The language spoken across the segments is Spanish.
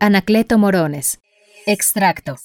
Anacleto Morones. Extracto.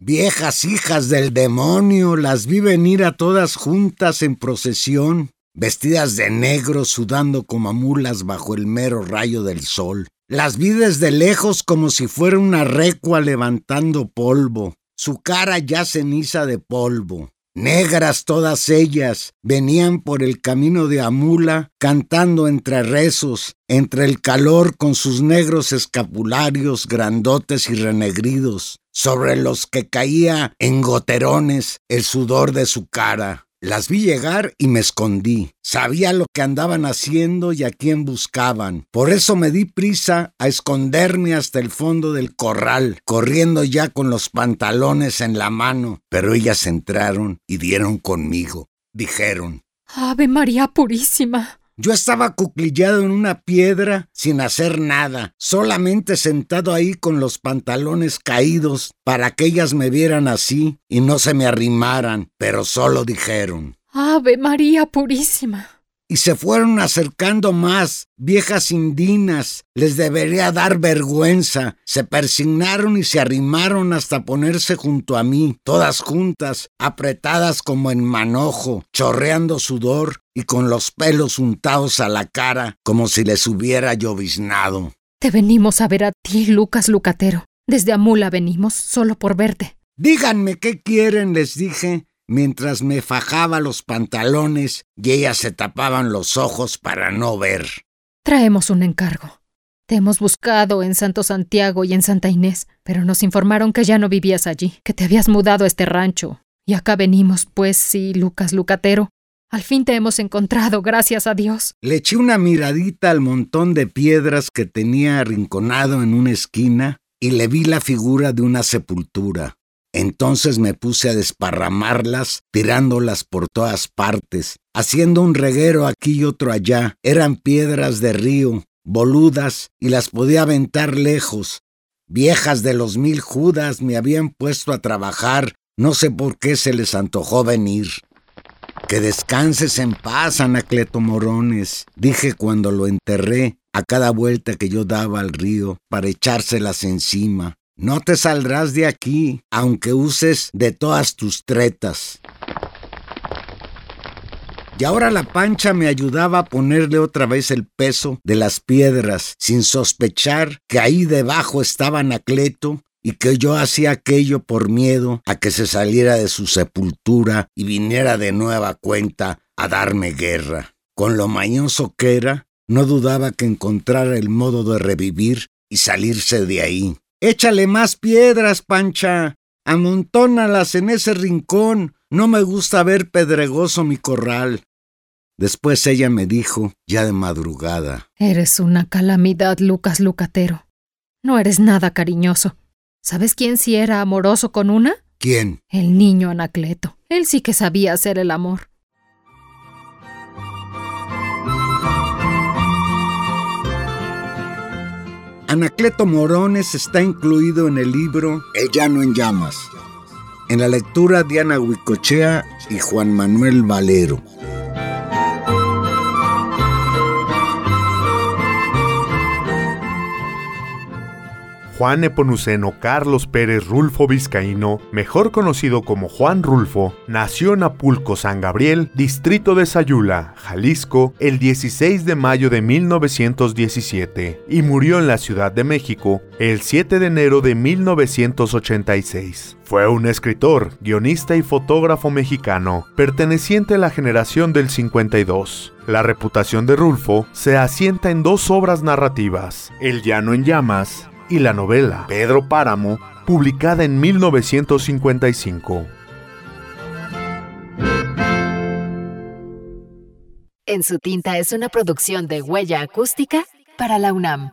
Viejas hijas del demonio, las vi venir a todas juntas en procesión, vestidas de negro, sudando como mulas bajo el mero rayo del sol. Las vi desde lejos como si fuera una recua levantando polvo, su cara ya ceniza de polvo. Negras todas ellas, venían por el camino de Amula, cantando entre rezos, entre el calor con sus negros escapularios grandotes y renegridos, sobre los que caía en goterones el sudor de su cara. Las vi llegar y me escondí. Sabía lo que andaban haciendo y a quién buscaban. Por eso me di prisa a esconderme hasta el fondo del corral, corriendo ya con los pantalones en la mano. Pero ellas entraron y dieron conmigo. Dijeron, Ave María Purísima. Yo estaba cuclillado en una piedra sin hacer nada, solamente sentado ahí con los pantalones caídos para que ellas me vieran así y no se me arrimaran, pero solo dijeron. Ave María Purísima. Y se fueron acercando más, viejas indinas, les debería dar vergüenza. Se persignaron y se arrimaron hasta ponerse junto a mí, todas juntas, apretadas como en manojo, chorreando sudor y con los pelos untados a la cara como si les hubiera lloviznado. Te venimos a ver a ti, Lucas Lucatero. Desde Amula venimos, solo por verte. Díganme qué quieren, les dije, mientras me fajaba los pantalones y ellas se tapaban los ojos para no ver. Traemos un encargo. Te hemos buscado en Santo Santiago y en Santa Inés, pero nos informaron que ya no vivías allí, que te habías mudado a este rancho. Y acá venimos, pues sí, Lucas Lucatero. Al fin te hemos encontrado, gracias a Dios. Le eché una miradita al montón de piedras que tenía arrinconado en una esquina y le vi la figura de una sepultura. Entonces me puse a desparramarlas, tirándolas por todas partes, haciendo un reguero aquí y otro allá. Eran piedras de río, boludas, y las podía aventar lejos. Viejas de los mil judas me habían puesto a trabajar, no sé por qué se les antojó venir. Que descanses en paz, Anacleto Morones, dije cuando lo enterré a cada vuelta que yo daba al río para echárselas encima. No te saldrás de aquí, aunque uses de todas tus tretas. Y ahora la pancha me ayudaba a ponerle otra vez el peso de las piedras, sin sospechar que ahí debajo estaba Anacleto y que yo hacía aquello por miedo a que se saliera de su sepultura y viniera de nueva cuenta a darme guerra. Con lo mañoso que era, no dudaba que encontrara el modo de revivir y salirse de ahí. Échale más piedras, Pancha. Amontónalas en ese rincón. No me gusta ver pedregoso mi corral. Después ella me dijo, ya de madrugada. Eres una calamidad, Lucas Lucatero. No eres nada cariñoso. ¿Sabes quién sí era amoroso con una? ¿Quién? El niño Anacleto. Él sí que sabía hacer el amor. Anacleto Morones está incluido en el libro El Llano en Llamas, en la lectura Diana Huicochea y Juan Manuel Valero. Juan Eponuceno Carlos Pérez Rulfo Vizcaíno, mejor conocido como Juan Rulfo, nació en Apulco, San Gabriel, distrito de Sayula, Jalisco, el 16 de mayo de 1917 y murió en la Ciudad de México el 7 de enero de 1986. Fue un escritor, guionista y fotógrafo mexicano, perteneciente a la generación del 52. La reputación de Rulfo se asienta en dos obras narrativas, El llano en llamas y la novela Pedro Páramo, publicada en 1955. En su tinta es una producción de huella acústica para la UNAM.